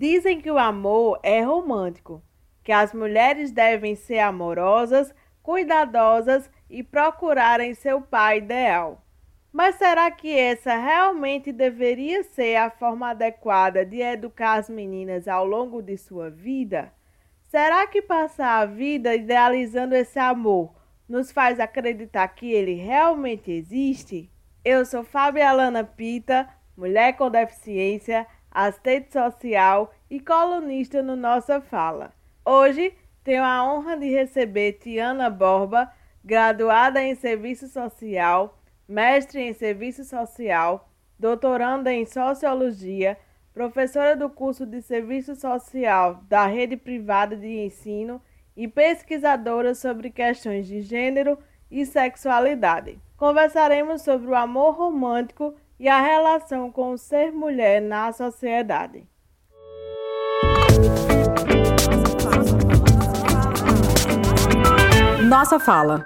Dizem que o amor é romântico, que as mulheres devem ser amorosas, cuidadosas e procurarem seu pai ideal. Mas será que essa realmente deveria ser a forma adequada de educar as meninas ao longo de sua vida? Será que passar a vida idealizando esse amor nos faz acreditar que ele realmente existe? Eu sou Fábia Alana Pita, mulher com deficiência, assistente social e colunista no Nossa Fala. Hoje tenho a honra de receber Tiana Borba, graduada em Serviço Social mestre em Serviço Social, doutoranda em Sociologia, professora do curso de Serviço Social da Rede Privada de Ensino e pesquisadora sobre questões de gênero e sexualidade. Conversaremos sobre o amor romântico e a relação com o ser mulher na sociedade. Nossa fala.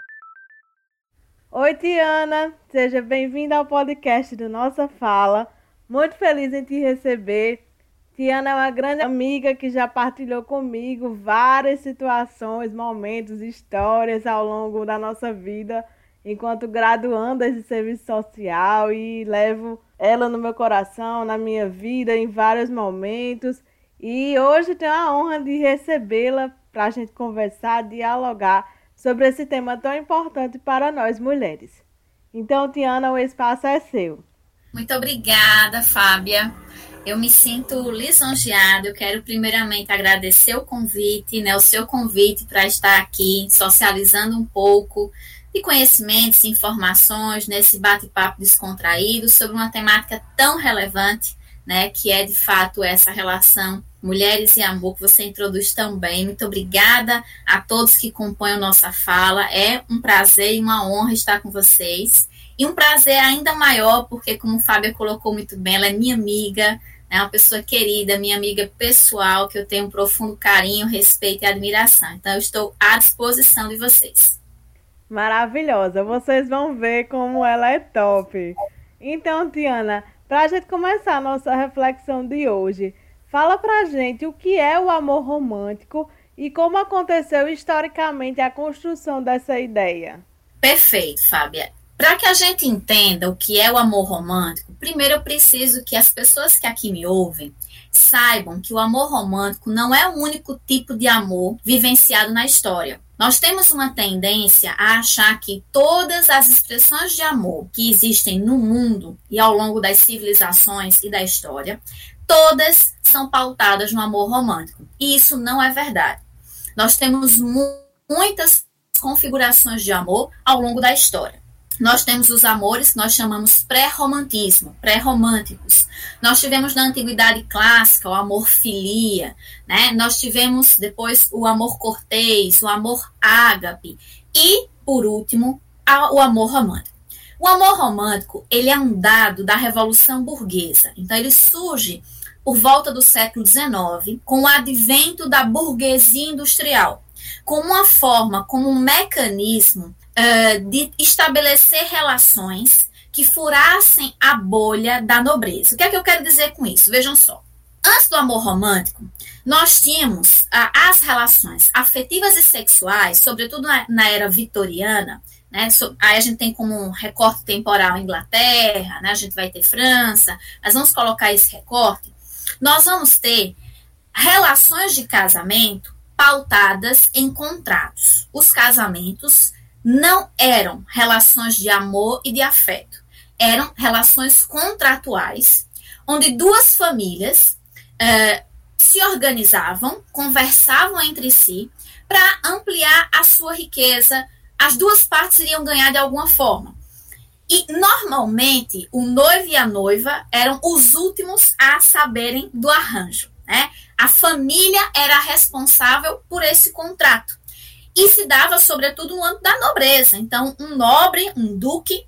Oi, Tiana, seja bem-vinda ao podcast do Nossa Fala. Muito feliz em te receber. Tiana é uma grande amiga que já partilhou comigo várias situações, momentos, histórias ao longo da nossa vida enquanto graduandas de serviço social e levo ela no meu coração, na minha vida, em vários momentos. E hoje tenho a honra de recebê-la para a gente conversar, dialogar sobre esse tema tão importante para nós mulheres. Então, Tiana, o espaço é seu. Muito obrigada, Fábia. Eu me sinto lisonjeada. Eu quero primeiramente agradecer o convite, né, o seu convite para estar aqui socializando um pouco de conhecimentos e informações nesse bate-papo descontraído sobre uma temática tão relevante, né, que é de fato essa relação Mulheres e Amor, que você introduz tão bem. Muito obrigada a todos que compõem a nossa fala. É um prazer e uma honra estar com vocês. E um prazer ainda maior, porque, como Fábia colocou muito bem, ela é minha amiga, é uma pessoa querida, minha amiga pessoal, que eu tenho um profundo carinho, respeito e admiração. Então, eu estou à disposição de vocês. Maravilhosa, vocês vão ver como ela é top. Então, Tiana, para a gente começar a nossa reflexão de hoje, Fala pra gente o que é o amor romântico e como aconteceu historicamente a construção dessa ideia. Perfeito, Fábia. Para que a gente entenda o que é o amor romântico, primeiro eu preciso que as pessoas que aqui me ouvem saibam que o amor romântico não é o único tipo de amor vivenciado na história. Nós temos uma tendência a achar que todas as expressões de amor que existem no mundo e ao longo das civilizações e da história todas são pautadas no amor romântico. E isso não é verdade. Nós temos mu muitas configurações de amor ao longo da história. Nós temos os amores que nós chamamos pré-romantismo, pré-românticos. Nós tivemos na antiguidade clássica o amor filia, né? Nós tivemos depois o amor cortês, o amor ágape e, por último, o amor romântico. O amor romântico, ele é um dado da revolução burguesa. Então ele surge por volta do século XIX, com o advento da burguesia industrial, como uma forma, como um mecanismo uh, de estabelecer relações que furassem a bolha da nobreza. O que é que eu quero dizer com isso? Vejam só. Antes do amor romântico, nós tínhamos uh, as relações afetivas e sexuais, sobretudo na, na era vitoriana, né? So, aí a gente tem como um recorte temporal Inglaterra, né? a gente vai ter França, mas vamos colocar esse recorte nós vamos ter relações de casamento pautadas em contratos. Os casamentos não eram relações de amor e de afeto, eram relações contratuais, onde duas famílias uh, se organizavam, conversavam entre si para ampliar a sua riqueza. As duas partes iriam ganhar de alguma forma. E normalmente o noivo e a noiva eram os últimos a saberem do arranjo, né? A família era responsável por esse contrato. E se dava sobretudo no âmbito da nobreza. Então, um nobre, um duque,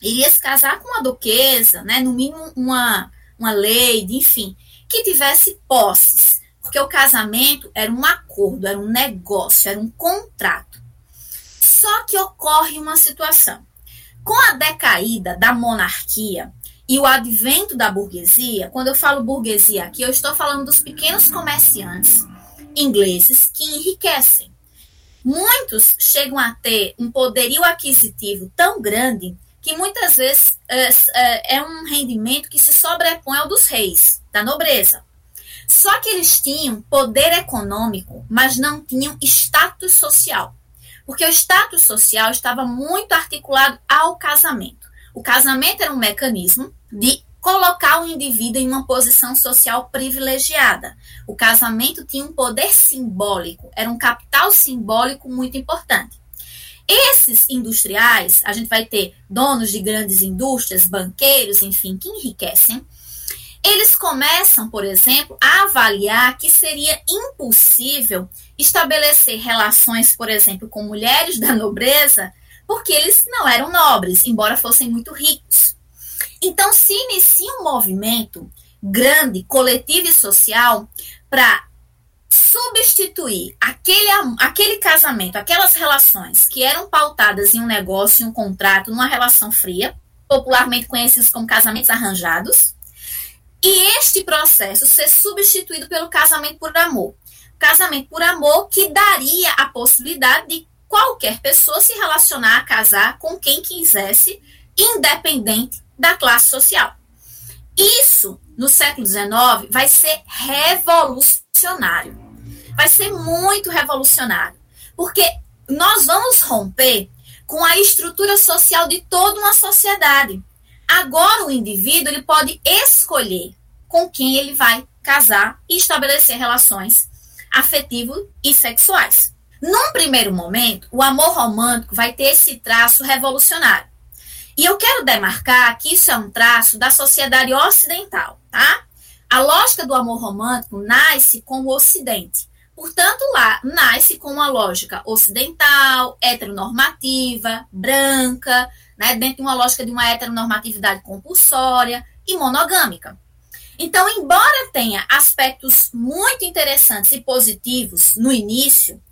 iria se casar com uma duquesa, né? No mínimo uma uma lady, enfim, que tivesse posses, porque o casamento era um acordo, era um negócio, era um contrato. Só que ocorre uma situação com a decaída da monarquia e o advento da burguesia, quando eu falo burguesia aqui, eu estou falando dos pequenos comerciantes ingleses que enriquecem. Muitos chegam a ter um poderio aquisitivo tão grande que muitas vezes é, é, é um rendimento que se sobrepõe ao dos reis, da nobreza. Só que eles tinham poder econômico, mas não tinham status social. Porque o status social estava muito articulado ao casamento. O casamento era um mecanismo de colocar o indivíduo em uma posição social privilegiada. O casamento tinha um poder simbólico, era um capital simbólico muito importante. Esses industriais, a gente vai ter donos de grandes indústrias, banqueiros, enfim, que enriquecem. Eles começam, por exemplo, a avaliar que seria impossível estabelecer relações, por exemplo, com mulheres da nobreza, porque eles não eram nobres, embora fossem muito ricos. Então, se inicia um movimento grande, coletivo e social, para substituir aquele, aquele casamento, aquelas relações que eram pautadas em um negócio, em um contrato, numa relação fria, popularmente conhecidos como casamentos arranjados, e este processo ser substituído pelo casamento por amor. Casamento por amor que daria a possibilidade de qualquer pessoa se relacionar, casar com quem quisesse, independente da classe social. Isso, no século XIX, vai ser revolucionário. Vai ser muito revolucionário. Porque nós vamos romper com a estrutura social de toda uma sociedade. Agora o indivíduo ele pode escolher com quem ele vai casar e estabelecer relações afetivas e sexuais. Num primeiro momento, o amor romântico vai ter esse traço revolucionário. E eu quero demarcar que isso é um traço da sociedade ocidental, tá? A lógica do amor romântico nasce com o Ocidente. Portanto, lá nasce com uma lógica ocidental, heteronormativa, branca, né, dentro de uma lógica de uma heteronormatividade compulsória e monogâmica. Então, embora tenha aspectos muito interessantes e positivos no início,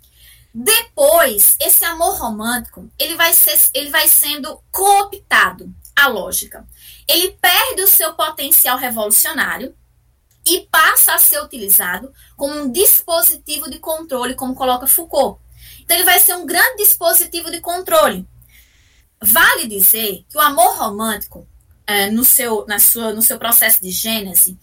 depois, esse amor romântico, ele vai, ser, ele vai sendo cooptado, a lógica. Ele perde o seu potencial revolucionário e passa a ser utilizado como um dispositivo de controle, como coloca Foucault. Então, ele vai ser um grande dispositivo de controle. Vale dizer que o amor romântico, é, no, seu, na sua, no seu processo de gênese,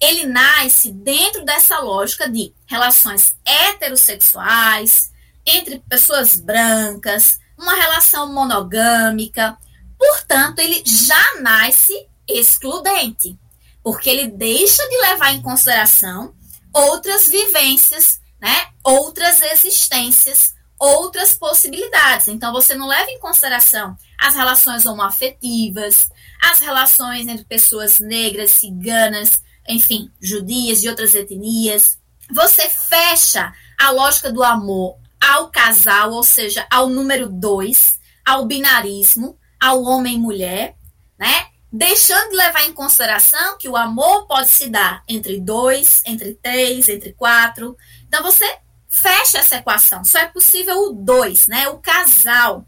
ele nasce dentro dessa lógica de relações heterossexuais, entre pessoas brancas, uma relação monogâmica. Portanto, ele já nasce excludente, porque ele deixa de levar em consideração outras vivências, né? Outras existências, outras possibilidades. Então, você não leva em consideração as relações homoafetivas, as relações entre pessoas negras, ciganas, enfim, judias de outras etnias. Você fecha a lógica do amor ao casal, ou seja, ao número dois, ao binarismo, ao homem e mulher, né? Deixando de levar em consideração que o amor pode se dar entre dois, entre três, entre quatro. Então você fecha essa equação. Só é possível o dois, né? O casal.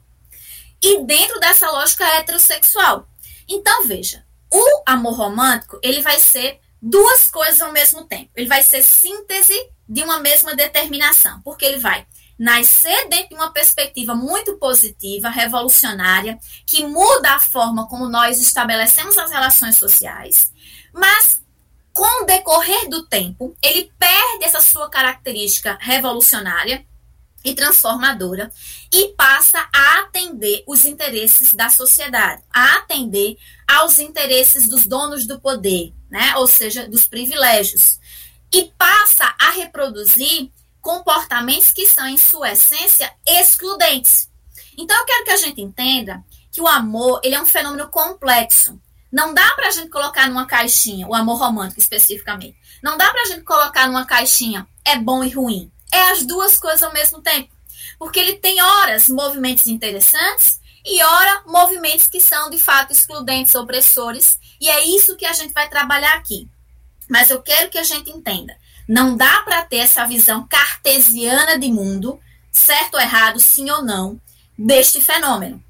E dentro dessa lógica heterossexual. Então veja, o amor romântico ele vai ser duas coisas ao mesmo tempo. Ele vai ser síntese de uma mesma determinação, porque ele vai nascer dentro de uma perspectiva muito positiva, revolucionária, que muda a forma como nós estabelecemos as relações sociais, mas com o decorrer do tempo, ele perde essa sua característica revolucionária e transformadora e passa a atender os interesses da sociedade, a atender aos interesses dos donos do poder, né? Ou seja, dos privilégios. E passa a reproduzir comportamentos que são, em sua essência, excludentes. Então, eu quero que a gente entenda que o amor ele é um fenômeno complexo. Não dá para a gente colocar numa caixinha, o amor romântico especificamente. Não dá para a gente colocar numa caixinha é bom e ruim. É as duas coisas ao mesmo tempo. Porque ele tem horas movimentos interessantes e ora movimentos que são de fato excludentes, opressores. E é isso que a gente vai trabalhar aqui. Mas eu quero que a gente entenda não dá para ter essa visão cartesiana de mundo, certo ou errado, sim ou não, deste fenômeno.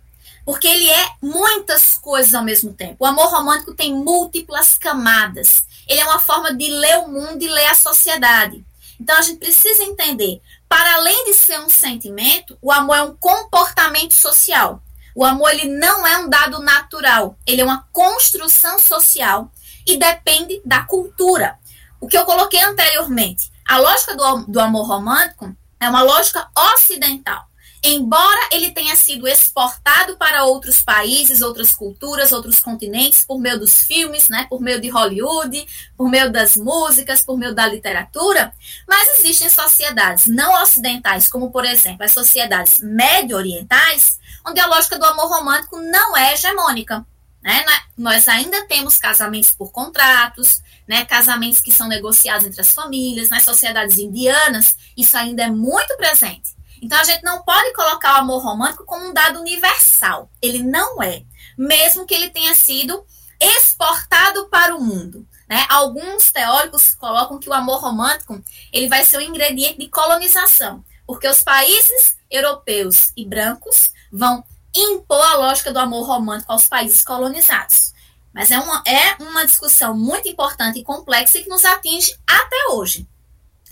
porque ele é muitas coisas ao mesmo tempo. O amor romântico tem múltiplas camadas. Ele é uma forma de ler o mundo e ler a sociedade. Então a gente precisa entender, para além de ser um sentimento, o amor é um comportamento social. O amor ele não é um dado natural, ele é uma construção social e depende da cultura. O que eu coloquei anteriormente, a lógica do, do amor romântico é uma lógica ocidental. Embora ele tenha sido exportado para outros países, outras culturas, outros continentes, por meio dos filmes, né, por meio de Hollywood, por meio das músicas, por meio da literatura, mas existem sociedades não ocidentais, como por exemplo as sociedades médio-orientais, onde a lógica do amor romântico não é hegemônica. Né? Nós ainda temos casamentos por contratos, né? casamentos que são negociados entre as famílias, nas sociedades indianas, isso ainda é muito presente. Então a gente não pode colocar o amor romântico como um dado universal. Ele não é, mesmo que ele tenha sido exportado para o mundo. Né? Alguns teóricos colocam que o amor romântico ele vai ser um ingrediente de colonização, porque os países europeus e brancos vão impor a lógica do amor romântico aos países colonizados. Mas é uma, é uma discussão muito importante e complexa e que nos atinge até hoje.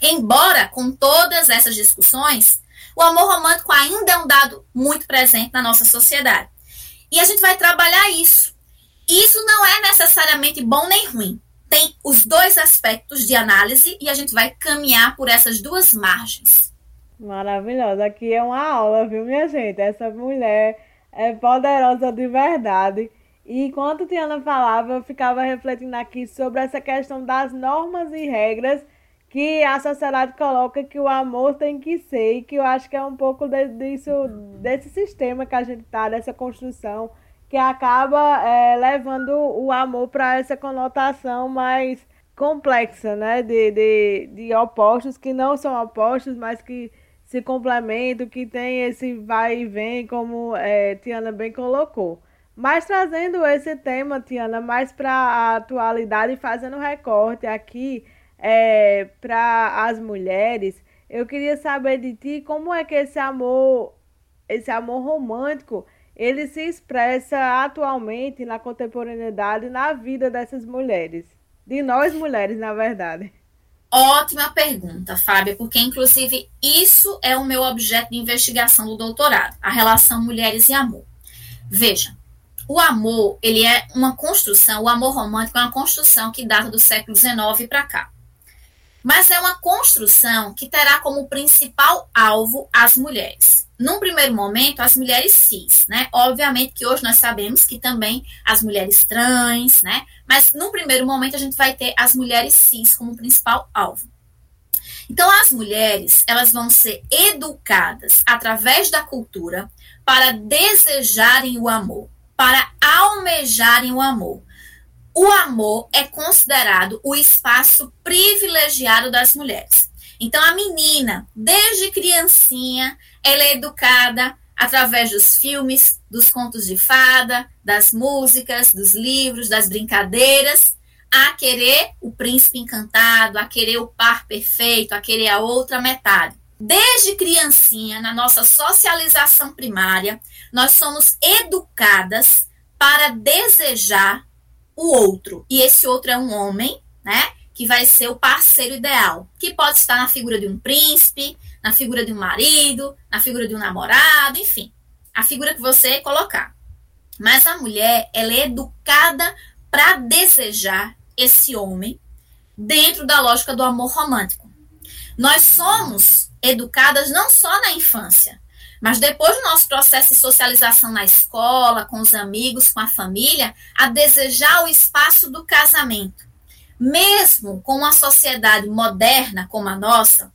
Embora, com todas essas discussões, o amor romântico ainda é um dado muito presente na nossa sociedade. E a gente vai trabalhar isso. Isso não é necessariamente bom nem ruim. Tem os dois aspectos de análise e a gente vai caminhar por essas duas margens. Maravilhosa. Aqui é uma aula, viu, minha gente? Essa mulher é poderosa de verdade. E enquanto Tiana falava, eu ficava refletindo aqui sobre essa questão das normas e regras que a sociedade coloca que o amor tem que ser, e que eu acho que é um pouco de, disso, desse sistema que a gente tá, dessa construção, que acaba é, levando o amor para essa conotação mais complexa, né? De, de, de opostos que não são opostos, mas que se complementam, que tem esse vai e vem, como é, Tiana bem colocou. Mas trazendo esse tema, Tiana, mais para a atualidade e fazendo recorte aqui é, para as mulheres, eu queria saber de ti como é que esse amor, esse amor romântico, ele se expressa atualmente na contemporaneidade na vida dessas mulheres, de nós mulheres, na verdade. Ótima pergunta, Fábia, porque inclusive isso é o meu objeto de investigação do doutorado, a relação mulheres e amor. Veja, o amor, ele é uma construção, o amor romântico é uma construção que data do século XIX para cá mas é uma construção que terá como principal alvo as mulheres. Num primeiro momento, as mulheres cis, né? Obviamente que hoje nós sabemos que também as mulheres trans, né? Mas num primeiro momento a gente vai ter as mulheres cis como principal alvo. Então, as mulheres, elas vão ser educadas através da cultura para desejarem o amor, para almejarem o amor, o amor é considerado o espaço privilegiado das mulheres. Então, a menina, desde criancinha, ela é educada através dos filmes, dos contos de fada, das músicas, dos livros, das brincadeiras, a querer o príncipe encantado, a querer o par perfeito, a querer a outra metade. Desde criancinha, na nossa socialização primária, nós somos educadas para desejar o outro. E esse outro é um homem, né? Que vai ser o parceiro ideal, que pode estar na figura de um príncipe, na figura de um marido, na figura de um namorado, enfim, a figura que você colocar. Mas a mulher, ela é educada para desejar esse homem dentro da lógica do amor romântico. Nós somos educadas não só na infância, mas depois do nosso processo de socialização na escola, com os amigos, com a família, a desejar o espaço do casamento. Mesmo com uma sociedade moderna como a nossa,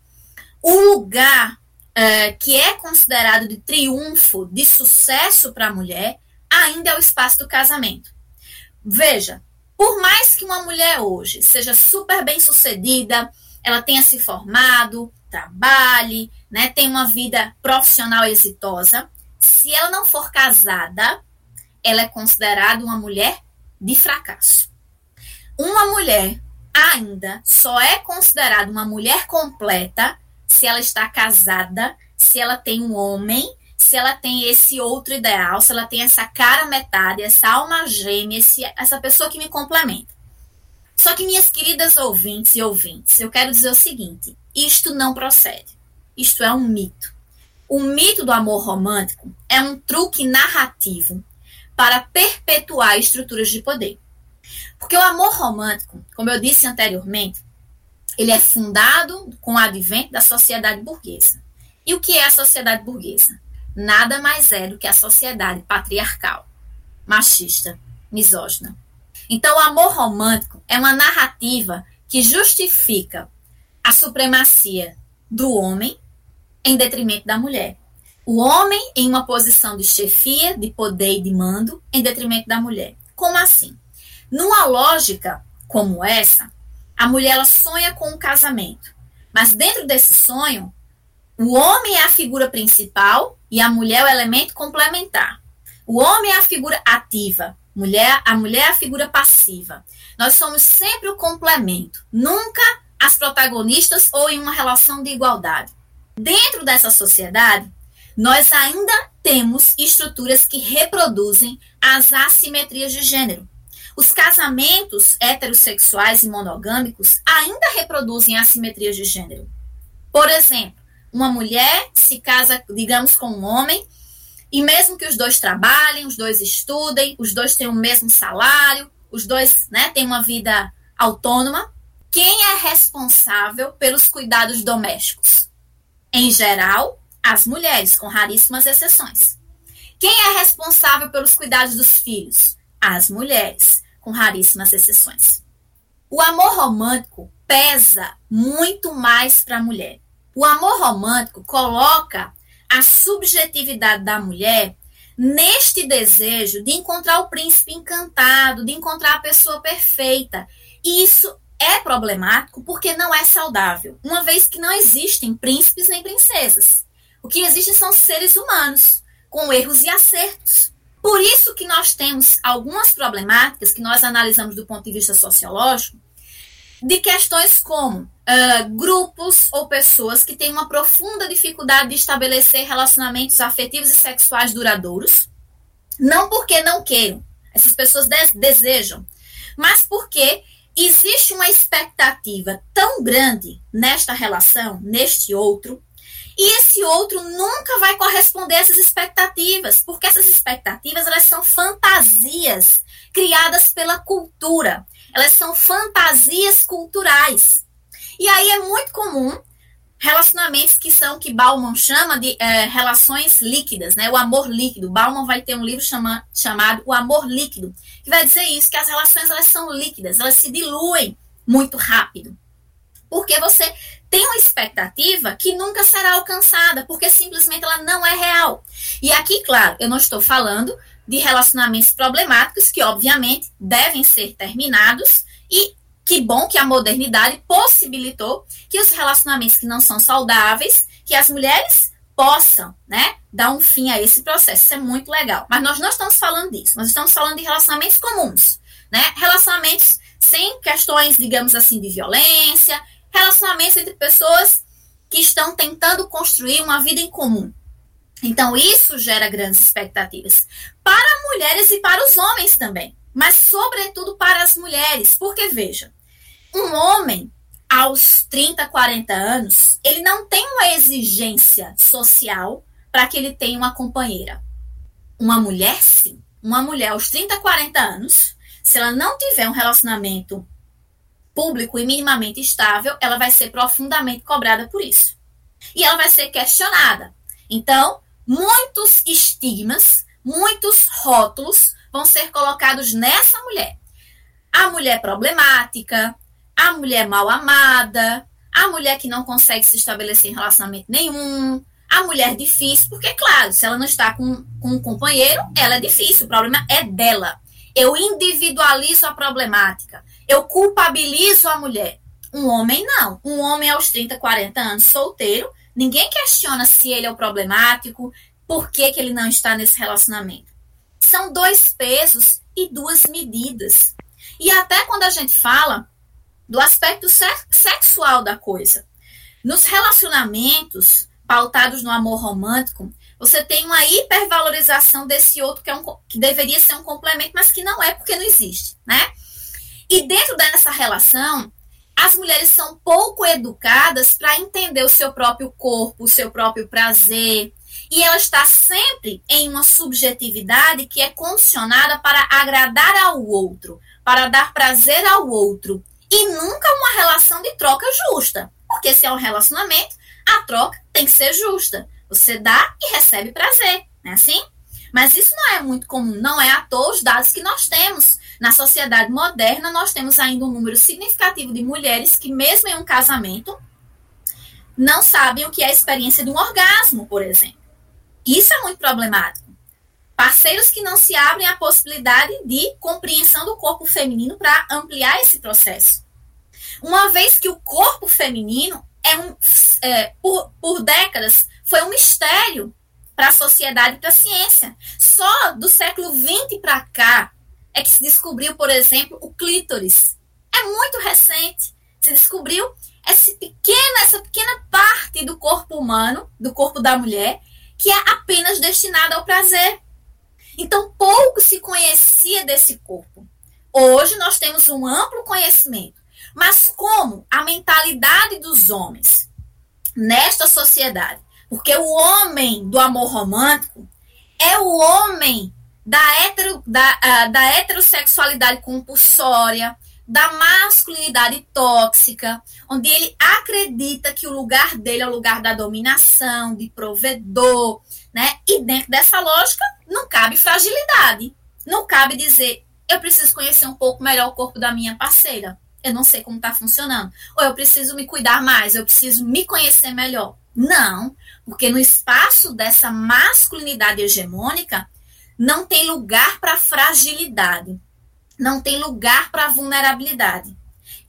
o lugar é, que é considerado de triunfo, de sucesso para a mulher, ainda é o espaço do casamento. Veja, por mais que uma mulher hoje seja super bem sucedida, ela tenha se formado, trabalhe, né, tenha uma vida profissional exitosa, se ela não for casada, ela é considerada uma mulher de fracasso. Uma mulher ainda só é considerada uma mulher completa se ela está casada, se ela tem um homem, se ela tem esse outro ideal, se ela tem essa cara metade, essa alma gêmea, esse, essa pessoa que me complementa. Só que, minhas queridas ouvintes e ouvintes, eu quero dizer o seguinte: isto não procede. Isto é um mito. O mito do amor romântico é um truque narrativo para perpetuar estruturas de poder. Porque o amor romântico, como eu disse anteriormente, ele é fundado com o advento da sociedade burguesa. E o que é a sociedade burguesa? Nada mais é do que a sociedade patriarcal, machista, misógina. Então, o amor romântico é uma narrativa que justifica a supremacia do homem em detrimento da mulher. O homem em uma posição de chefia, de poder e de mando, em detrimento da mulher. Como assim? Numa lógica como essa, a mulher ela sonha com um casamento. Mas dentro desse sonho, o homem é a figura principal e a mulher é o elemento complementar. O homem é a figura ativa, mulher, a mulher é a figura passiva. Nós somos sempre o complemento, nunca as protagonistas ou em uma relação de igualdade. Dentro dessa sociedade, nós ainda temos estruturas que reproduzem as assimetrias de gênero. Os casamentos heterossexuais e monogâmicos ainda reproduzem assimetrias de gênero. Por exemplo, uma mulher se casa, digamos, com um homem, e mesmo que os dois trabalhem, os dois estudem, os dois tenham o mesmo salário, os dois né, têm uma vida autônoma, quem é responsável pelos cuidados domésticos? Em geral, as mulheres, com raríssimas exceções. Quem é responsável pelos cuidados dos filhos? As mulheres, com raríssimas exceções. O amor romântico pesa muito mais para a mulher. O amor romântico coloca a subjetividade da mulher neste desejo de encontrar o príncipe encantado, de encontrar a pessoa perfeita. Isso é problemático porque não é saudável, uma vez que não existem príncipes nem princesas. O que existem são seres humanos, com erros e acertos. Por isso que nós temos algumas problemáticas que nós analisamos do ponto de vista sociológico, de questões como uh, grupos ou pessoas que têm uma profunda dificuldade de estabelecer relacionamentos afetivos e sexuais duradouros, não porque não queiram, essas pessoas de desejam, mas porque existe uma expectativa tão grande nesta relação, neste outro, e esse outro nunca vai corresponder a essas expectativas, porque essas expectativas elas são fantasias criadas pela cultura. Elas são fantasias culturais. E aí é muito comum relacionamentos que são que Bauman chama de é, relações líquidas, né? O amor líquido. Bauman vai ter um livro chama, chamado O Amor Líquido, que vai dizer isso, que as relações elas são líquidas, elas se diluem muito rápido. Porque você tem uma expectativa que nunca será alcançada, porque simplesmente ela não é real. E aqui, claro, eu não estou falando de relacionamentos problemáticos que obviamente devem ser terminados e que bom que a modernidade possibilitou que os relacionamentos que não são saudáveis, que as mulheres possam, né, dar um fim a esse processo. Isso é muito legal. Mas nós não estamos falando disso. Nós estamos falando de relacionamentos comuns, né? Relacionamentos sem questões, digamos assim, de violência, relacionamentos entre pessoas que estão tentando construir uma vida em comum. Então, isso gera grandes expectativas para mulheres e para os homens também mas sobretudo para as mulheres, porque veja, um homem aos 30, 40 anos, ele não tem uma exigência social para que ele tenha uma companheira. Uma mulher, sim. Uma mulher aos 30, 40 anos, se ela não tiver um relacionamento público e minimamente estável, ela vai ser profundamente cobrada por isso. E ela vai ser questionada. Então, muitos estigmas, muitos rótulos vão ser colocados nessa mulher. A mulher problemática, a mulher mal amada, a mulher que não consegue se estabelecer em relacionamento nenhum, a mulher difícil, porque, claro, se ela não está com, com um companheiro, ela é difícil, o problema é dela. Eu individualizo a problemática, eu culpabilizo a mulher. Um homem não. Um homem aos 30, 40 anos, solteiro, ninguém questiona se ele é o problemático, por que, que ele não está nesse relacionamento são dois pesos e duas medidas. E até quando a gente fala do aspecto sexual da coisa, nos relacionamentos pautados no amor romântico, você tem uma hipervalorização desse outro que, é um, que deveria ser um complemento, mas que não é porque não existe, né? E dentro dessa relação, as mulheres são pouco educadas para entender o seu próprio corpo, o seu próprio prazer. E ela está sempre em uma subjetividade que é condicionada para agradar ao outro, para dar prazer ao outro. E nunca uma relação de troca justa. Porque se é um relacionamento, a troca tem que ser justa. Você dá e recebe prazer, não é assim? Mas isso não é muito comum, não é à toa os dados que nós temos. Na sociedade moderna, nós temos ainda um número significativo de mulheres que, mesmo em um casamento, não sabem o que é a experiência de um orgasmo, por exemplo. Isso é muito problemático. Parceiros que não se abrem à possibilidade de compreensão do corpo feminino para ampliar esse processo. Uma vez que o corpo feminino é um, é, por, por décadas foi um mistério para a sociedade e para a ciência. Só do século XX para cá é que se descobriu, por exemplo, o clítoris. É muito recente. Se descobriu essa pequena, essa pequena parte do corpo humano, do corpo da mulher, que é apenas destinada ao prazer. Então, pouco se conhecia desse corpo. Hoje nós temos um amplo conhecimento. Mas como a mentalidade dos homens nesta sociedade porque o homem do amor romântico é o homem da, hetero, da, uh, da heterossexualidade compulsória, da masculinidade tóxica, onde ele acredita que o lugar dele é o lugar da dominação, de provedor, né? E dentro dessa lógica não cabe fragilidade. Não cabe dizer, eu preciso conhecer um pouco melhor o corpo da minha parceira. Eu não sei como está funcionando. Ou eu preciso me cuidar mais, eu preciso me conhecer melhor. Não, porque no espaço dessa masculinidade hegemônica não tem lugar para fragilidade, não tem lugar para vulnerabilidade.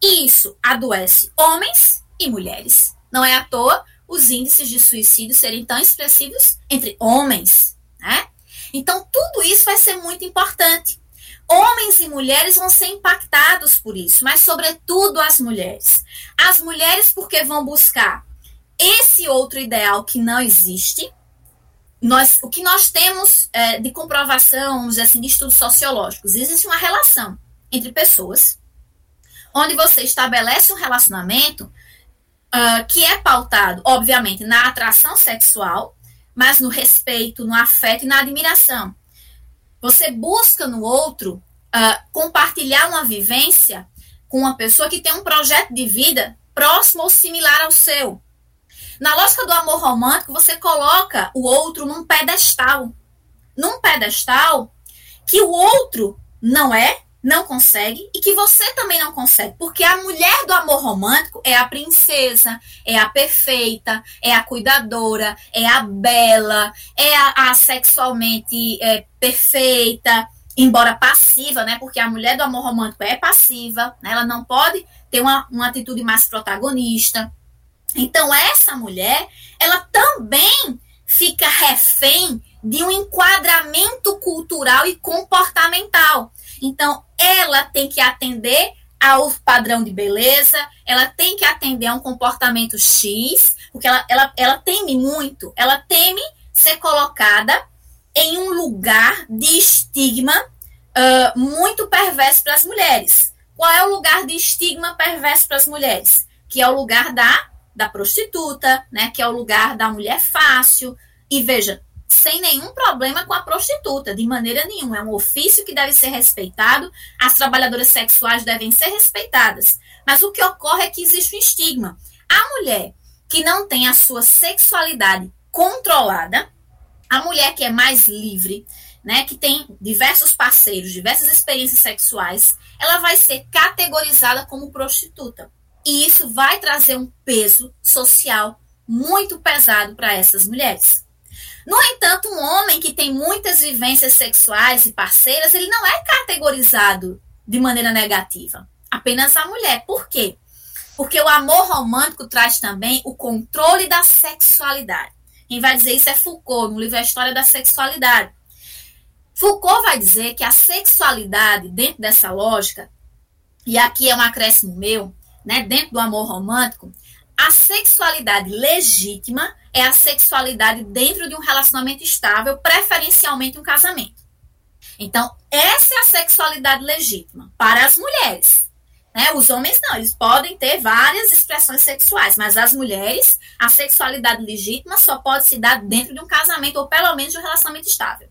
E isso adoece homens e mulheres. Não é à toa os índices de suicídio serem tão expressivos entre homens, né? Então tudo isso vai ser muito importante. Homens e mulheres vão ser impactados por isso, mas sobretudo as mulheres. As mulheres porque vão buscar esse outro ideal que não existe, nós, o que nós temos é, de comprovação, assim, de estudos sociológicos, existe uma relação entre pessoas, onde você estabelece um relacionamento uh, que é pautado, obviamente, na atração sexual, mas no respeito, no afeto e na admiração. Você busca no outro uh, compartilhar uma vivência com uma pessoa que tem um projeto de vida próximo ou similar ao seu. Na lógica do amor romântico, você coloca o outro num pedestal. Num pedestal que o outro não é, não consegue e que você também não consegue. Porque a mulher do amor romântico é a princesa, é a perfeita, é a cuidadora, é a bela, é a, a sexualmente é, perfeita, embora passiva, né? Porque a mulher do amor romântico é passiva, né? ela não pode ter uma, uma atitude mais protagonista. Então, essa mulher, ela também fica refém de um enquadramento cultural e comportamental. Então, ela tem que atender ao padrão de beleza, ela tem que atender a um comportamento X, porque ela, ela, ela teme muito, ela teme ser colocada em um lugar de estigma uh, muito perverso para as mulheres. Qual é o lugar de estigma perverso para as mulheres? Que é o lugar da da prostituta, né, que é o lugar da mulher fácil. E veja, sem nenhum problema com a prostituta, de maneira nenhuma. É um ofício que deve ser respeitado, as trabalhadoras sexuais devem ser respeitadas. Mas o que ocorre é que existe um estigma. A mulher que não tem a sua sexualidade controlada, a mulher que é mais livre, né, que tem diversos parceiros, diversas experiências sexuais, ela vai ser categorizada como prostituta. E isso vai trazer um peso social muito pesado para essas mulheres. No entanto, um homem que tem muitas vivências sexuais e parceiras, ele não é categorizado de maneira negativa. Apenas a mulher. Por quê? Porque o amor romântico traz também o controle da sexualidade. Quem vai dizer isso é Foucault, no livro A História da Sexualidade. Foucault vai dizer que a sexualidade, dentro dessa lógica, e aqui é um acréscimo meu, né, dentro do amor romântico, a sexualidade legítima é a sexualidade dentro de um relacionamento estável, preferencialmente um casamento. Então, essa é a sexualidade legítima para as mulheres. Né? Os homens não, eles podem ter várias expressões sexuais, mas as mulheres, a sexualidade legítima só pode se dar dentro de um casamento ou pelo menos de um relacionamento estável.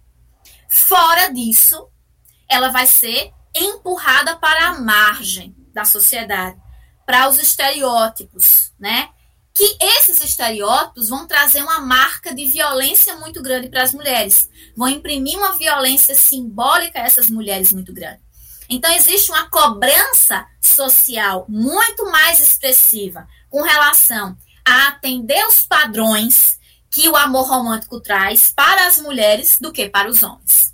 Fora disso, ela vai ser empurrada para a margem da sociedade, para os estereótipos, né? Que esses estereótipos vão trazer uma marca de violência muito grande para as mulheres, vão imprimir uma violência simbólica a essas mulheres muito grande. Então, existe uma cobrança social muito mais expressiva com relação a atender os padrões que o amor romântico traz para as mulheres do que para os homens.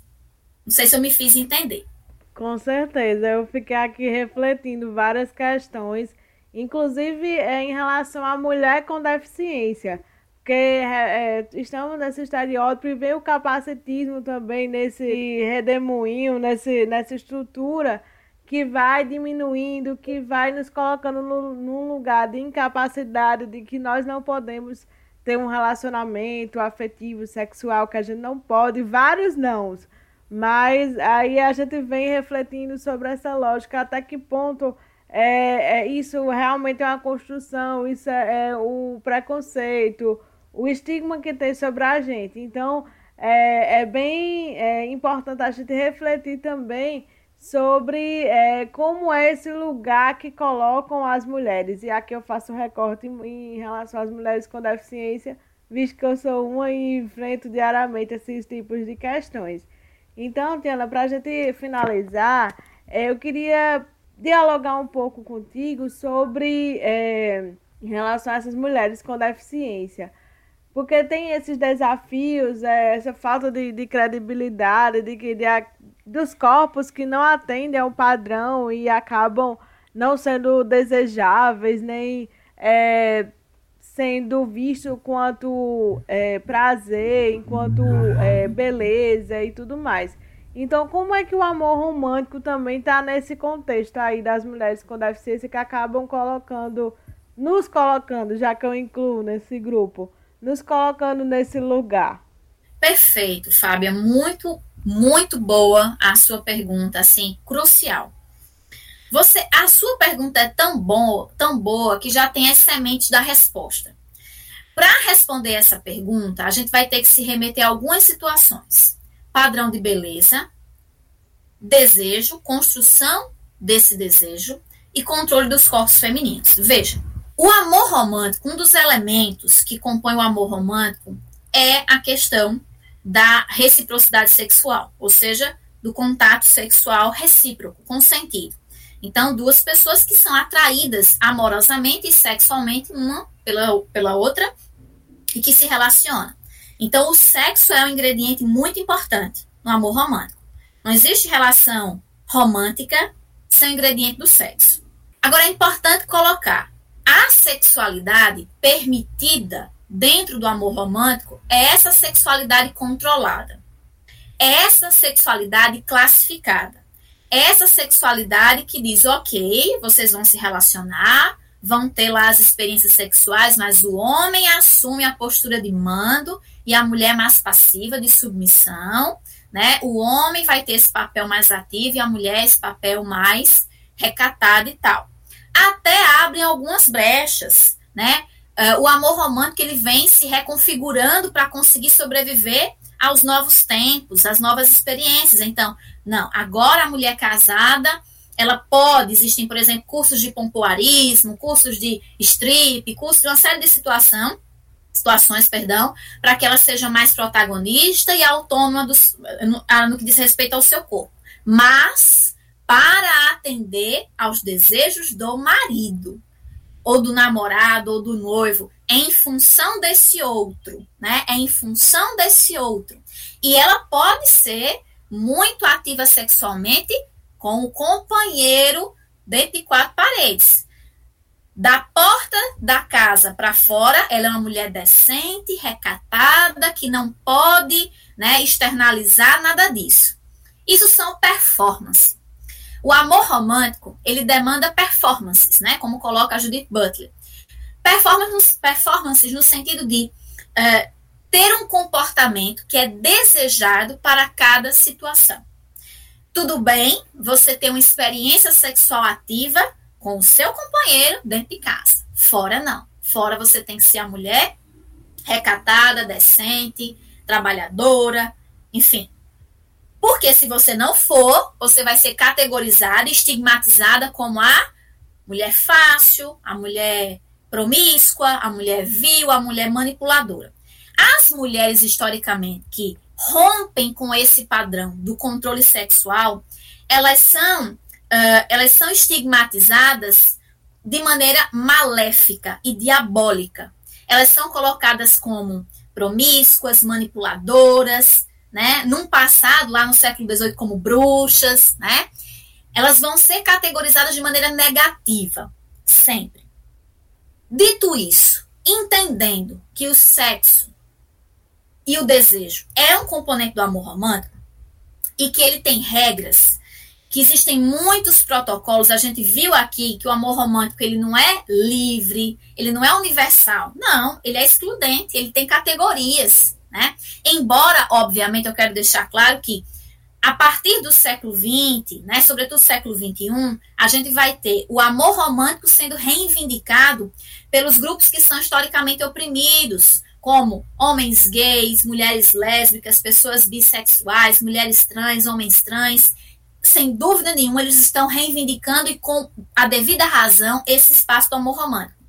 Não sei se eu me fiz entender. Com certeza, eu fiquei aqui refletindo várias questões, inclusive é, em relação à mulher com deficiência, porque é, é estamos nesse estereótipo e vem o capacitismo também nesse redemoinho, nesse, nessa estrutura que vai diminuindo, que vai nos colocando no, num lugar de incapacidade, de que nós não podemos ter um relacionamento afetivo, sexual, que a gente não pode, vários nãos. Mas aí a gente vem refletindo sobre essa lógica, até que ponto é, é isso realmente é uma construção, isso é, é o preconceito, o estigma que tem sobre a gente. Então é, é bem é, importante a gente refletir também sobre é, como é esse lugar que colocam as mulheres. E aqui eu faço um recorte em, em relação às mulheres com deficiência, visto que eu sou uma e enfrento diariamente esses tipos de questões. Então, Tiana, para a gente finalizar, eu queria dialogar um pouco contigo sobre é, em relação a essas mulheres com deficiência. Porque tem esses desafios, é, essa falta de, de credibilidade, de, de, de, dos corpos que não atendem ao padrão e acabam não sendo desejáveis, nem é, sendo visto quanto é, prazer, enquanto é, beleza e tudo mais. Então, como é que o amor romântico também está nesse contexto aí das mulheres com deficiência que acabam colocando, nos colocando, já que eu incluo nesse grupo, nos colocando nesse lugar? Perfeito, Fábia. Muito, muito boa a sua pergunta, assim, crucial. Você, a sua pergunta é tão boa, tão boa que já tem as sementes da resposta. Para responder essa pergunta, a gente vai ter que se remeter a algumas situações: padrão de beleza, desejo, construção desse desejo e controle dos corpos femininos. Veja, o amor romântico, um dos elementos que compõe o amor romântico é a questão da reciprocidade sexual, ou seja, do contato sexual recíproco, consentido. Então, duas pessoas que são atraídas amorosamente e sexualmente uma pela, pela outra e que se relacionam. Então, o sexo é um ingrediente muito importante no amor romântico. Não existe relação romântica sem o ingrediente do sexo. Agora, é importante colocar a sexualidade permitida dentro do amor romântico é essa sexualidade controlada. É essa sexualidade classificada essa sexualidade que diz, ok, vocês vão se relacionar, vão ter lá as experiências sexuais, mas o homem assume a postura de mando e a mulher mais passiva, de submissão, né? O homem vai ter esse papel mais ativo e a mulher esse papel mais recatado e tal. Até abrem algumas brechas, né? Uh, o amor romântico ele vem se reconfigurando para conseguir sobreviver aos novos tempos, às novas experiências. Então, não, agora a mulher casada, ela pode, existem, por exemplo, cursos de pompoarismo, cursos de strip, cursos de uma série de situação, situações, perdão, para que ela seja mais protagonista e autônoma dos, no, no que diz respeito ao seu corpo. Mas para atender aos desejos do marido, ou do namorado, ou do noivo, é em função desse outro, né? É em função desse outro. E ela pode ser muito ativa sexualmente com o companheiro dentro de quatro paredes. Da porta da casa para fora, ela é uma mulher decente, recatada, que não pode né, externalizar nada disso. Isso são performances. O amor romântico, ele demanda performances, né? Como coloca a Judith Butler. performance, performances no sentido de uh, ter um comportamento que é desejado para cada situação. Tudo bem você ter uma experiência sexual ativa com o seu companheiro dentro de casa. Fora não. Fora você tem que ser a mulher recatada, decente, trabalhadora, enfim. Porque se você não for, você vai ser categorizada, estigmatizada como a mulher fácil, a mulher promíscua, a mulher vil, a mulher manipuladora. As mulheres, historicamente, que rompem com esse padrão do controle sexual, elas são, uh, elas são estigmatizadas de maneira maléfica e diabólica. Elas são colocadas como promíscuas, manipuladoras, né? Num passado, lá no século XVIII, como bruxas, né? Elas vão ser categorizadas de maneira negativa, sempre. Dito isso, entendendo que o sexo e o desejo é um componente do amor romântico e que ele tem regras, que existem muitos protocolos, a gente viu aqui que o amor romântico ele não é livre, ele não é universal. Não, ele é excludente, ele tem categorias, né? Embora, obviamente, eu quero deixar claro que a partir do século XX, né, sobretudo século XXI, a gente vai ter o amor romântico sendo reivindicado pelos grupos que são historicamente oprimidos, como homens gays, mulheres lésbicas, pessoas bissexuais, mulheres trans, homens trans. Sem dúvida nenhuma, eles estão reivindicando e com a devida razão esse espaço do amor romântico.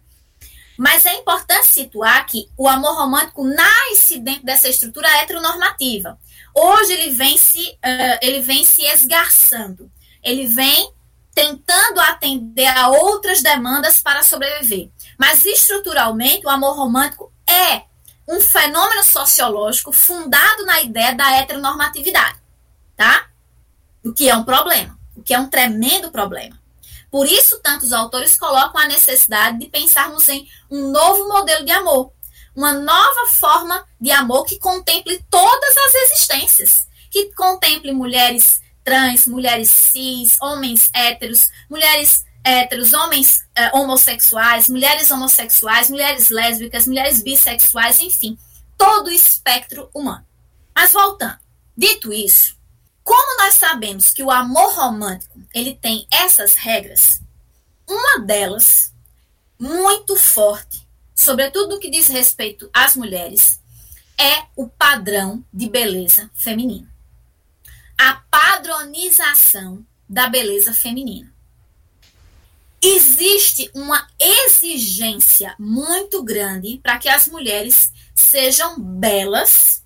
Mas é importante situar que o amor romântico nasce dentro dessa estrutura heteronormativa. Hoje ele vem se, uh, ele vem se esgarçando, ele vem tentando atender a outras demandas para sobreviver. Mas estruturalmente, o amor romântico é um fenômeno sociológico fundado na ideia da heteronormatividade, tá? O que é um problema, o que é um tremendo problema. Por isso, tantos autores colocam a necessidade de pensarmos em um novo modelo de amor, uma nova forma de amor que contemple todas as existências, que contemple mulheres trans, mulheres cis, homens héteros, mulheres héteros, homens uh, homossexuais, mulheres homossexuais, mulheres lésbicas, mulheres bissexuais, enfim, todo o espectro humano. Mas voltando, dito isso, como nós sabemos que o amor romântico ele tem essas regras, uma delas muito forte, sobretudo no que diz respeito às mulheres, é o padrão de beleza feminina. A padronização da beleza feminina existe uma exigência muito grande para que as mulheres sejam belas.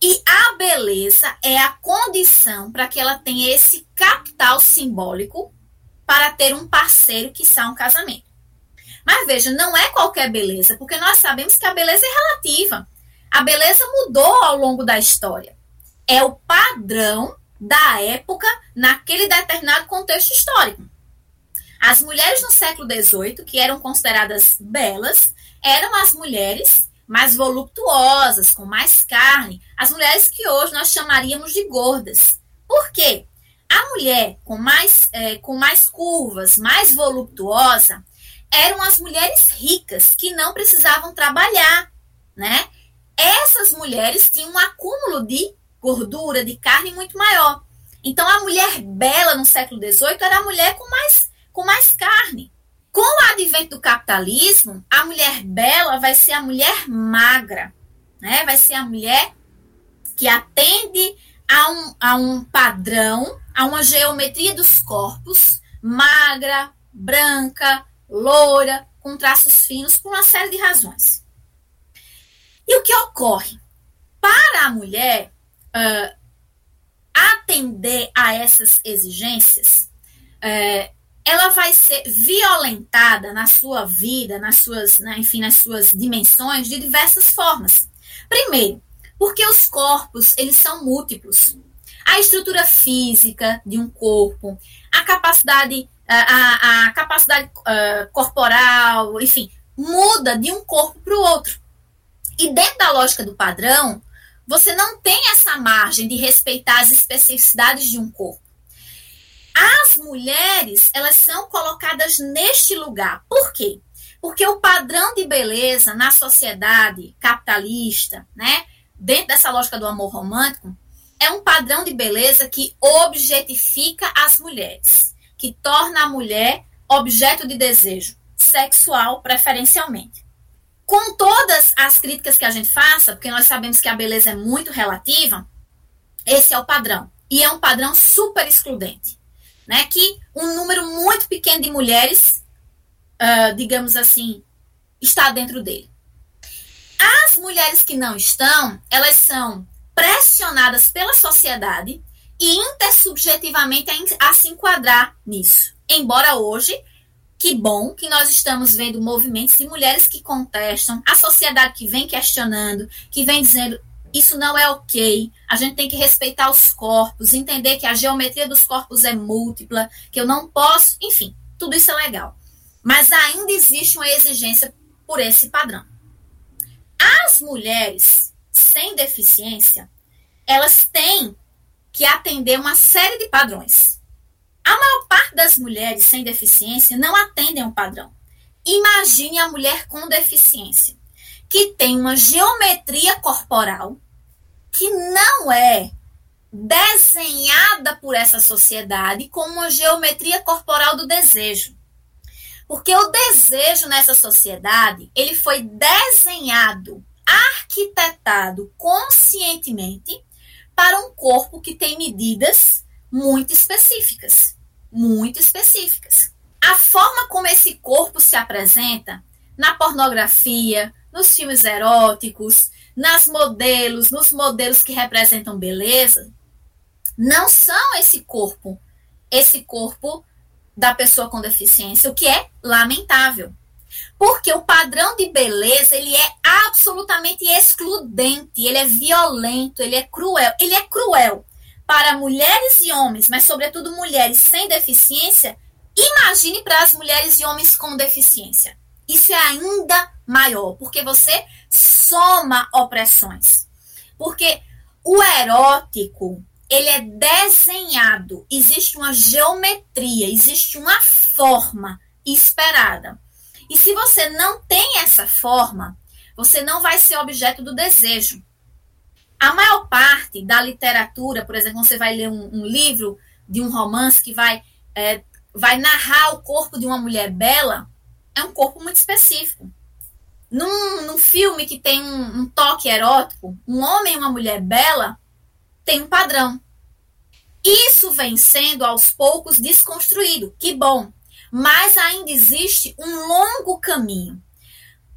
E a beleza é a condição para que ela tenha esse capital simbólico para ter um parceiro que está um casamento. Mas veja, não é qualquer beleza, porque nós sabemos que a beleza é relativa. A beleza mudou ao longo da história. É o padrão da época naquele determinado contexto histórico. As mulheres no século XVIII, que eram consideradas belas, eram as mulheres mais voluptuosas, com mais carne, as mulheres que hoje nós chamaríamos de gordas. Por quê? A mulher com mais, é, com mais curvas, mais voluptuosa, eram as mulheres ricas, que não precisavam trabalhar, né? Essas mulheres tinham um acúmulo de gordura, de carne muito maior. Então, a mulher bela no século XVIII era a mulher com mais com mais carne. Com o advento do capitalismo, a mulher bela vai ser a mulher magra, né? Vai ser a mulher que atende a um, a um padrão, a uma geometria dos corpos, magra, branca, loura, com traços finos, por uma série de razões. E o que ocorre? Para a mulher uh, atender a essas exigências, uh, ela vai ser violentada na sua vida, nas suas, né, enfim, nas suas dimensões de diversas formas. Primeiro, porque os corpos, eles são múltiplos. A estrutura física de um corpo, a capacidade, a, a capacidade uh, corporal, enfim, muda de um corpo para o outro. E dentro da lógica do padrão, você não tem essa margem de respeitar as especificidades de um corpo. As mulheres, elas são colocadas neste lugar. Por quê? Porque o padrão de beleza na sociedade capitalista, né, dentro dessa lógica do amor romântico, é um padrão de beleza que objetifica as mulheres, que torna a mulher objeto de desejo sexual preferencialmente. Com todas as críticas que a gente faça, porque nós sabemos que a beleza é muito relativa, esse é o padrão. E é um padrão super excludente. Né? Que um número muito pequeno de mulheres, uh, digamos assim, está dentro dele. As mulheres que não estão, elas são pressionadas pela sociedade e intersubjetivamente a, a se enquadrar nisso. Embora hoje que bom que nós estamos vendo movimentos de mulheres que contestam, a sociedade que vem questionando, que vem dizendo isso não é ok, a gente tem que respeitar os corpos, entender que a geometria dos corpos é múltipla, que eu não posso, enfim, tudo isso é legal. Mas ainda existe uma exigência por esse padrão. As mulheres sem deficiência, elas têm que atender uma série de padrões. A maior parte das mulheres sem deficiência não atendem um padrão. Imagine a mulher com deficiência, que tem uma geometria corporal que não é desenhada por essa sociedade como uma geometria corporal do desejo. Porque o desejo nessa sociedade, ele foi desenhado, arquitetado conscientemente para um corpo que tem medidas muito específicas, muito específicas. A forma como esse corpo se apresenta na pornografia, nos filmes eróticos, nas modelos, nos modelos que representam beleza, não são esse corpo, esse corpo da pessoa com deficiência, o que é lamentável. Porque o padrão de beleza, ele é absolutamente excludente, ele é violento, ele é cruel. Ele é cruel para mulheres e homens, mas sobretudo mulheres sem deficiência, imagine para as mulheres e homens com deficiência. Isso é ainda maior, porque você soma opressões. Porque o erótico, ele é desenhado, existe uma geometria, existe uma forma esperada. E se você não tem essa forma, você não vai ser objeto do desejo. A maior parte da literatura, por exemplo, você vai ler um, um livro de um romance que vai, é, vai narrar o corpo de uma mulher bela, é um corpo muito específico. Num, num filme que tem um, um toque erótico, um homem e uma mulher bela tem um padrão. Isso vem sendo aos poucos desconstruído. Que bom. Mas ainda existe um longo caminho.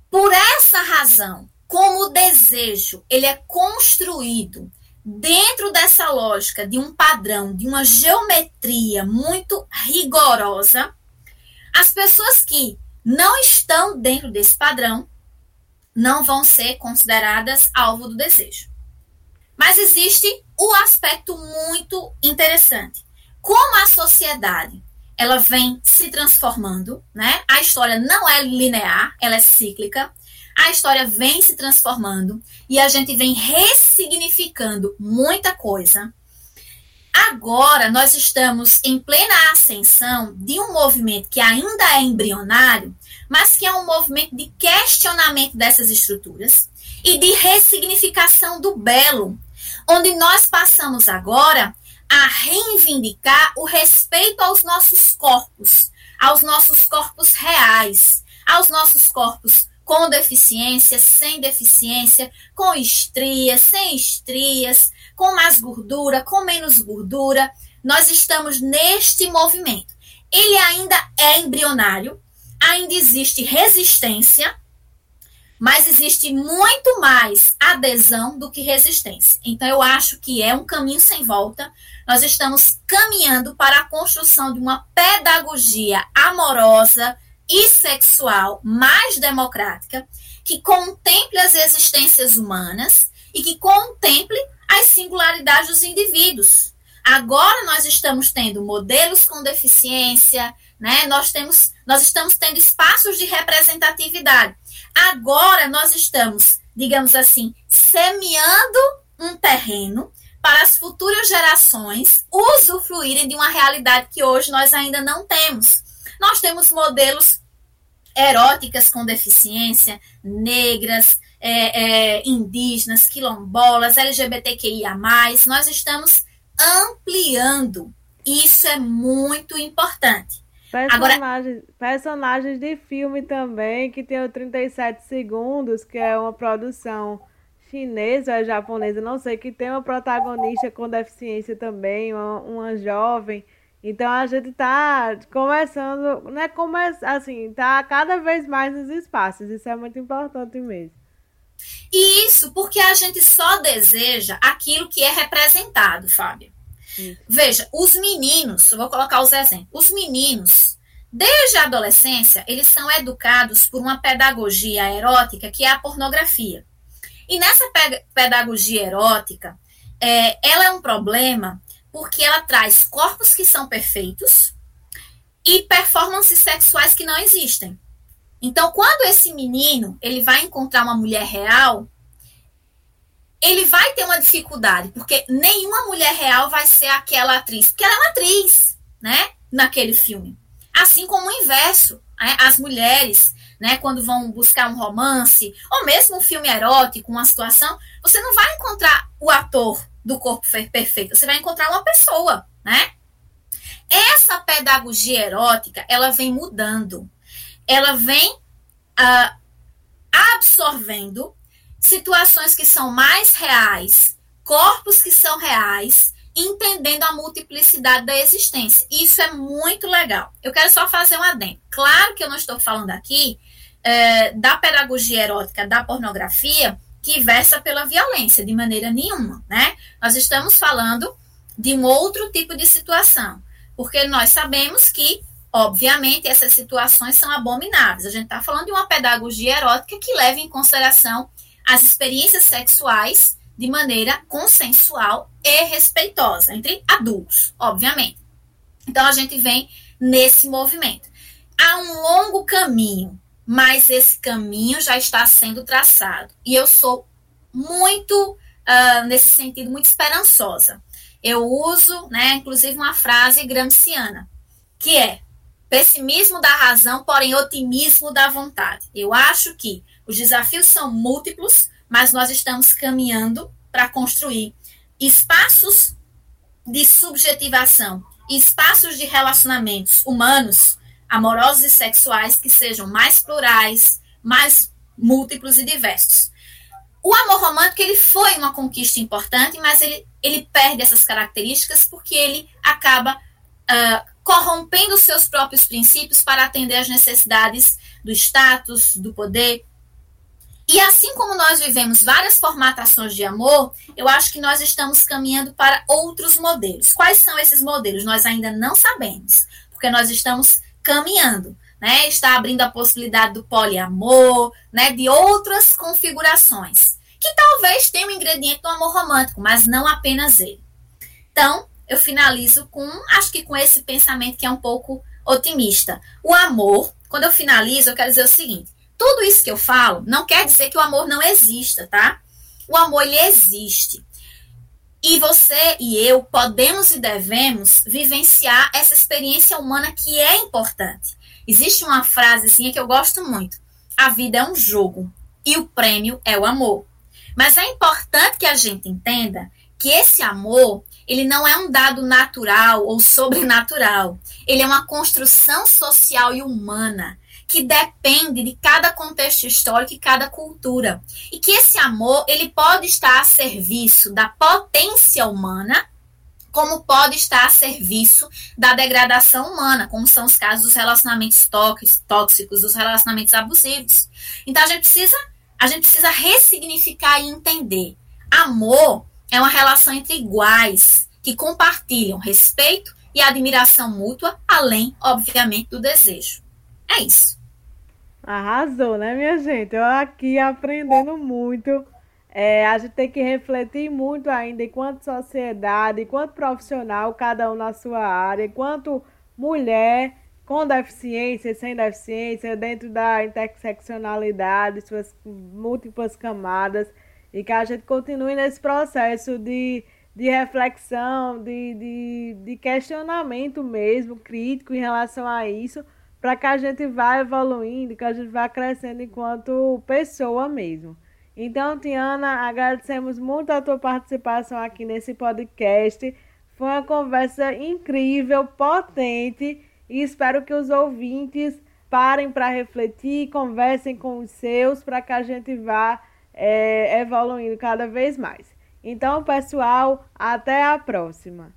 Por essa razão, como o desejo ele é construído dentro dessa lógica de um padrão, de uma geometria muito rigorosa, as pessoas que não estão dentro desse padrão não vão ser consideradas alvo do desejo. Mas existe o aspecto muito interessante. Como a sociedade ela vem se transformando, né? A história não é linear, ela é cíclica a história vem se transformando e a gente vem ressignificando muita coisa. Agora nós estamos em plena ascensão de um movimento que ainda é embrionário, mas que é um movimento de questionamento dessas estruturas e de ressignificação do belo, onde nós passamos agora a reivindicar o respeito aos nossos corpos, aos nossos corpos reais, aos nossos corpos com deficiência, sem deficiência, com estrias, sem estrias, com mais gordura, com menos gordura. Nós estamos neste movimento. Ele ainda é embrionário, ainda existe resistência, mas existe muito mais adesão do que resistência. Então, eu acho que é um caminho sem volta. Nós estamos caminhando para a construção de uma pedagogia amorosa, e sexual mais democrática, que contemple as existências humanas e que contemple as singularidades dos indivíduos. Agora nós estamos tendo modelos com deficiência, né? Nós temos, nós estamos tendo espaços de representatividade. Agora nós estamos, digamos assim, semeando um terreno para as futuras gerações usufruírem de uma realidade que hoje nós ainda não temos. Nós temos modelos eróticas com deficiência, negras, é, é, indígenas, quilombolas, LGBTQIA. Nós estamos ampliando. Isso é muito importante. Personagens, Agora, personagens de filme também, que tem o 37 Segundos, que é uma produção chinesa ou japonesa, não sei, que tem uma protagonista com deficiência também, uma, uma jovem. Então a gente tá começando, né, come, assim, tá cada vez mais nos espaços. Isso é muito importante mesmo. Isso, porque a gente só deseja aquilo que é representado, Fábio. Veja, os meninos, vou colocar os exemplos. Os meninos, desde a adolescência, eles são educados por uma pedagogia erótica que é a pornografia. E nessa pedagogia erótica, é, ela é um problema porque ela traz corpos que são perfeitos e performances sexuais que não existem. Então, quando esse menino ele vai encontrar uma mulher real, ele vai ter uma dificuldade, porque nenhuma mulher real vai ser aquela atriz, porque ela é uma atriz, né, naquele filme. Assim como o inverso, né? as mulheres né? Quando vão buscar um romance, ou mesmo um filme erótico, uma situação, você não vai encontrar o ator do corpo perfeito, você vai encontrar uma pessoa, né? Essa pedagogia erótica, ela vem mudando. Ela vem uh, absorvendo situações que são mais reais, corpos que são reais, entendendo a multiplicidade da existência. Isso é muito legal. Eu quero só fazer um adendo. Claro que eu não estou falando aqui é, da pedagogia erótica da pornografia que versa pela violência, de maneira nenhuma, né? Nós estamos falando de um outro tipo de situação, porque nós sabemos que, obviamente, essas situações são abomináveis. A gente está falando de uma pedagogia erótica que leva em consideração as experiências sexuais de maneira consensual e respeitosa entre adultos, obviamente. Então a gente vem nesse movimento. Há um longo caminho, mas esse caminho já está sendo traçado. E eu sou muito, uh, nesse sentido, muito esperançosa. Eu uso, né, inclusive, uma frase gramsciana, que é pessimismo da razão, porém otimismo da vontade. Eu acho que os desafios são múltiplos, mas nós estamos caminhando para construir espaços de subjetivação, espaços de relacionamentos humanos, amorosos e sexuais que sejam mais plurais, mais múltiplos e diversos. O amor romântico ele foi uma conquista importante, mas ele, ele perde essas características porque ele acaba uh, corrompendo seus próprios princípios para atender às necessidades do status, do poder, e assim como nós vivemos várias formatações de amor, eu acho que nós estamos caminhando para outros modelos. Quais são esses modelos? Nós ainda não sabemos, porque nós estamos caminhando, né? Está abrindo a possibilidade do poliamor, né? De outras configurações, que talvez tenham um ingrediente do amor romântico, mas não apenas ele. Então, eu finalizo com, acho que com esse pensamento que é um pouco otimista. O amor, quando eu finalizo, eu quero dizer o seguinte: tudo isso que eu falo não quer dizer que o amor não exista, tá? O amor ele existe. E você e eu podemos e devemos vivenciar essa experiência humana que é importante. Existe uma frasezinha que eu gosto muito. A vida é um jogo e o prêmio é o amor. Mas é importante que a gente entenda que esse amor, ele não é um dado natural ou sobrenatural. Ele é uma construção social e humana que depende de cada contexto histórico e cada cultura. E que esse amor, ele pode estar a serviço da potência humana, como pode estar a serviço da degradação humana, como são os casos dos relacionamentos tóxicos, dos relacionamentos abusivos. Então a gente precisa, a gente precisa ressignificar e entender. Amor é uma relação entre iguais que compartilham respeito e admiração mútua, além, obviamente, do desejo. É isso. Arrasou, né, minha gente? Eu aqui aprendendo muito. É, a gente tem que refletir muito ainda enquanto sociedade, enquanto profissional, cada um na sua área, enquanto mulher com deficiência e sem deficiência, dentro da interseccionalidade, suas múltiplas camadas, e que a gente continue nesse processo de, de reflexão, de, de, de questionamento mesmo, crítico em relação a isso, para que a gente vá evoluindo, que a gente vá crescendo enquanto pessoa mesmo. Então, Tiana, agradecemos muito a tua participação aqui nesse podcast. Foi uma conversa incrível, potente e espero que os ouvintes parem para refletir, conversem com os seus para que a gente vá é, evoluindo cada vez mais. Então, pessoal, até a próxima.